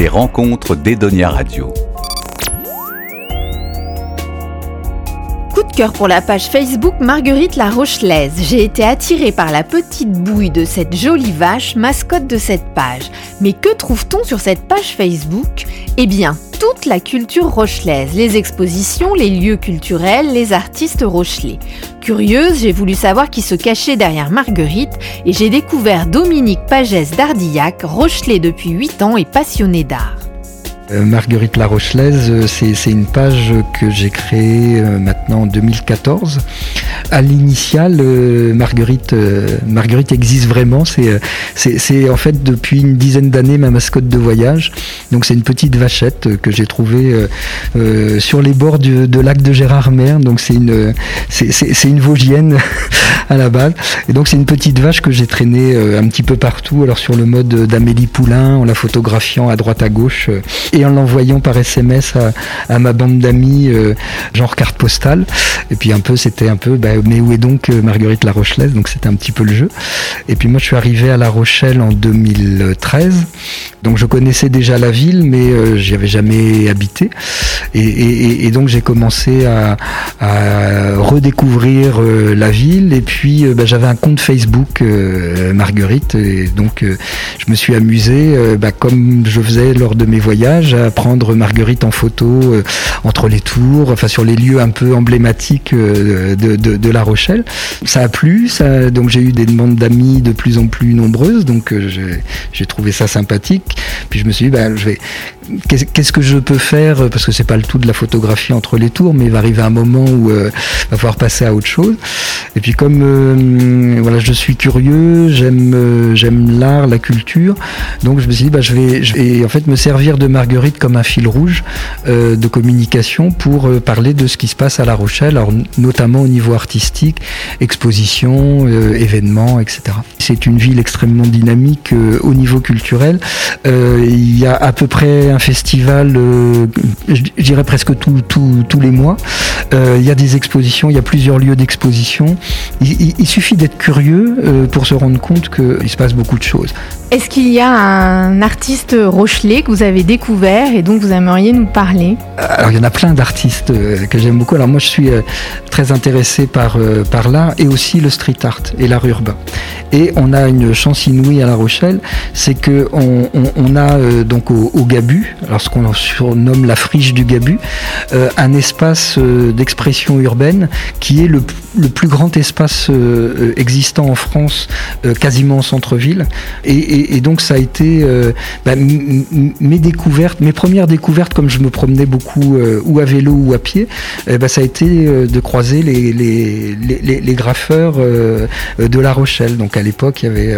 les rencontres d'Edonia Radio. Coup de cœur pour la page Facebook Marguerite la Rochelaise. J'ai été attirée par la petite bouille de cette jolie vache, mascotte de cette page. Mais que trouve-t-on sur cette page Facebook? Eh bien, toute la culture rochelaise, les expositions, les lieux culturels, les artistes rochelais. Curieuse, j'ai voulu savoir qui se cachait derrière Marguerite et j'ai découvert Dominique Pagès d'Ardillac, rochelais depuis 8 ans et passionné d'art. Euh, Marguerite La Rochelaise, euh, c'est une page que j'ai créée euh, maintenant en 2014. À l'initiale, Marguerite, Marguerite existe vraiment. C'est en fait depuis une dizaine d'années ma mascotte de voyage. Donc c'est une petite vachette que j'ai trouvée sur les bords du, de lac de Gérardmer. Donc c'est une, c'est une Vosgienne à la base. Et donc c'est une petite vache que j'ai traînée un petit peu partout. Alors sur le mode d'Amélie Poulain, en la photographiant à droite à gauche en l'envoyant par SMS à, ma bande d'amis, euh, genre carte postale. Et puis un peu, c'était un peu, bah, mais où est donc euh, Marguerite La Rochelaise Donc c'était un petit peu le jeu. Et puis moi, je suis arrivé à La Rochelle en 2013. Donc je connaissais déjà la ville, mais euh, j'y avais jamais habité. Et, donc j'ai commencé à, redécouvrir la ville. Et puis bah, j'avais un compte Facebook Marguerite. Et donc je me suis amusé, bah, comme je faisais lors de mes voyages à prendre Marguerite en photo euh, entre les tours, enfin sur les lieux un peu emblématiques euh, de, La Rochelle. Ça a plu, donc j'ai eu des demandes d'amis de plus en plus nombreuses, donc euh, j'ai trouvé ça sympathique. Puis je me suis dit, ben, je vais qu'est-ce que je peux faire parce que c'est pas le tout de la photographie entre les tours mais il va arriver un moment où il va falloir passer à autre chose et puis comme voilà je suis curieux j'aime j'aime l'art la culture donc je me suis dit bah, je vais je vais en fait me servir de Marguerite comme un fil rouge euh, de communication pour euh, parler de ce qui se passe à La Rochelle, alors, notamment au niveau artistique, exposition, euh, événements, etc. C'est une ville extrêmement dynamique au niveau culturel. il y a à peu près un festival, je dirais presque tous les mois. il y a des expositions, il y a plusieurs lieux d'exposition. Il, suffit d'être curieux pour se rendre compte qu'il se passe beaucoup de choses. Est-ce qu'il y a un artiste rochelais que vous avez découvert et dont vous aimeriez nous parler? Alors il y en a plein d'artistes euh, que j'aime beaucoup. Alors moi je suis euh, très intéressé par, euh, par l'art et aussi le street art et l'art urbain. Et on a une chance inouïe à La Rochelle, c'est que on, a donc au, Gabu, alors ce qu'on surnomme la friche du Gabu, un espace d'expression urbaine qui est le, plus grand espace existant en France, quasiment en centre-ville. et, donc ça a été euh, bah, mes découvertes, mes premières découvertes, comme je me promenais beaucoup euh, ou à vélo ou à pied, eh ben, ça a été euh, de croiser les, les, les, graffeurs de La Rochelle. Donc à l'époque, il y avait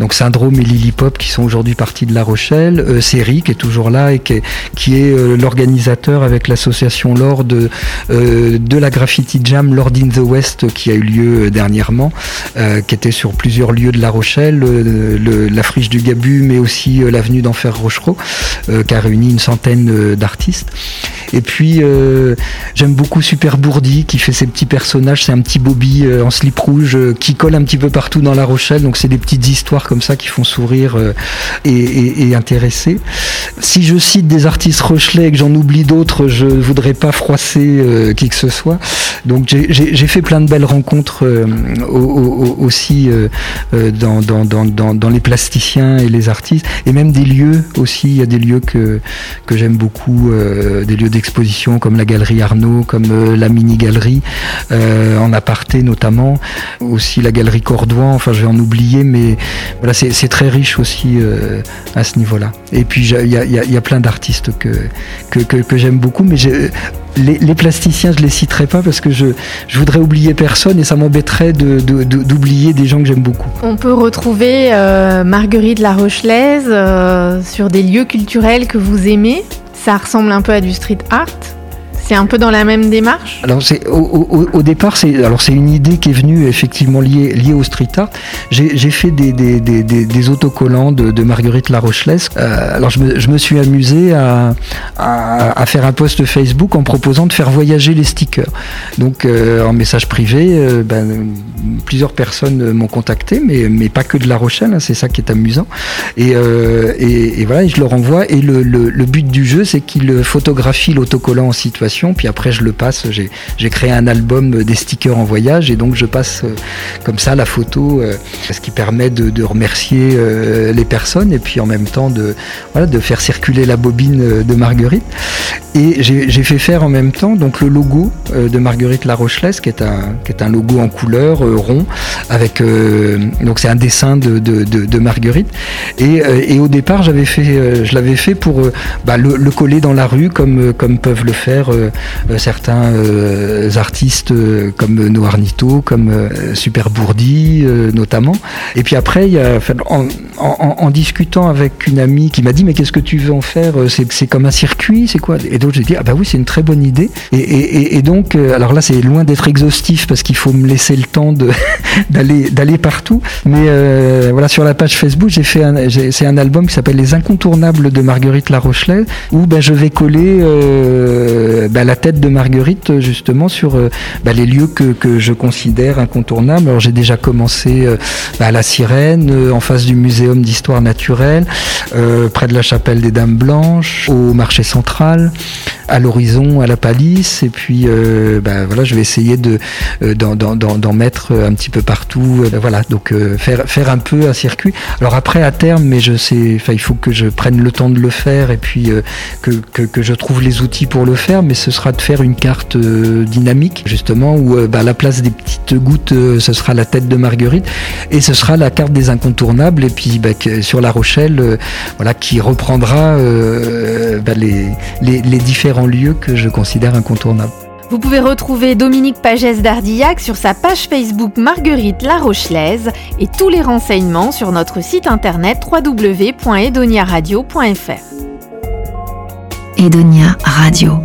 donc Syndrome et Lily Pop qui sont aujourd'hui partis de La Rochelle, Série qui est toujours là et qui est, qui est l'organisateur avec l'association Lord de, de la Graffiti Jam Lord in the West qui a eu lieu dernièrement, qui était sur plusieurs lieux de La Rochelle, du Gabu, mais aussi euh, l'avenue d'Enfer Rochereau, euh, qui a réuni une centaine euh, d'artistes. Et puis j'aime beaucoup Super Bourdi qui fait ses petits personnages, c'est un petit Bobby en slip rouge qui colle un petit peu partout dans La Rochelle, donc c'est des petites histoires comme ça qui font sourire et, intéresser. Si je cite des artistes rochelais et que j'en oublie d'autres, je voudrais pas froisser qui que ce soit. Donc j'ai fait plein de belles rencontres aussi dans, les plasticiens et les artistes, et même des lieux aussi. Il y a des lieux que, que j'aime beaucoup, euh, des lieux d'exposition comme la galerie Arnaud, comme euh, la mini-galerie, euh, en aparté notamment, aussi la galerie Cordouan, enfin je vais en oublier, mais voilà, c'est très riche aussi à ce niveau-là. Et puis il y a, plein d'artistes que, que, j'aime beaucoup, mais les, plasticiens, je les citerai pas parce que je, voudrais oublier personne et ça m'embêterait d'oublier des gens que j'aime beaucoup. On peut retrouver euh, Marguerite La Rochelaise euh, sur des lieux culturels que vous aimez. Ça ressemble un peu à du street art. C'est un peu dans la même démarche Alors au, départ c'est alors c'est une idée qui est venue effectivement liée liée au street art. J'ai fait des, des, des, autocollants de, Marguerite Larochelaise. Euh, alors je me, suis amusé à, à, faire un post Facebook en proposant de faire voyager les stickers. Donc euh, en message privé, euh, ben, plusieurs personnes m'ont contacté, mais mais pas que de La Rochelle. Hein, c'est ça qui est amusant. Et, euh, et, voilà, je leur envoie. Et le, le, le but du jeu, c'est qu'ils photographient l'autocollant en situation puis après je le passe, j'ai créé un album des stickers en voyage et donc je passe euh, comme ça la photo, euh, ce qui permet de, remercier euh, les personnes et puis en même temps de, faire circuler la bobine de Marguerite. Et j'ai fait faire en même temps donc le logo de Marguerite La Rochelaise, qui est un, logo en couleur rond, avec donc c'est un dessin de, Marguerite. Et, au départ, je l'avais fait pour bah, le, le, coller dans la rue comme, peuvent le faire certains euh, artistes euh, comme Noarnito, comme Super Bourdi notamment. Et puis après, en, discutant avec une amie qui m'a dit mais qu'est-ce que tu veux en faire C'est comme un circuit, c'est quoi? Et donc j'ai dit ah bah oui c'est une très bonne idée. Et, donc alors là c'est loin d'être exhaustif parce qu'il faut me laisser le temps d'aller partout. Mais voilà sur la page Facebook j'ai fait c'est un album qui s'appelle Les Incontournables de Marguerite La Rochelaise où ben, je vais coller bah, la tête de Marguerite justement sur euh, bah, les lieux que, que, je considère incontournables. Alors j'ai déjà commencé euh, bah, à la Sirène, euh, en face du Muséum d'histoire naturelle, près de la chapelle des Dames Blanches, au marché central, à l'horizon, à la palisse, et puis bah, voilà, je vais essayer de d'en mettre un petit peu partout. voilà, donc faire faire un peu un circuit. Alors après à terme, mais je sais, il faut que je prenne le temps de le faire et puis que, que, je trouve les outils pour le faire mais ce sera de faire une carte euh, dynamique, justement, où euh, bah, à la place des petites gouttes, euh, ce sera la tête de Marguerite, et ce sera la carte des incontournables, et puis bah, sur La Rochelle, voilà, qui reprendra bah, les, les, différents lieux que je considère incontournables. Vous pouvez retrouver Dominique Pagès d'Ardillac sur sa page Facebook Marguerite La Rochelaise et tous les renseignements sur notre site internet www.edoniaradio.fr. Edonia Radio.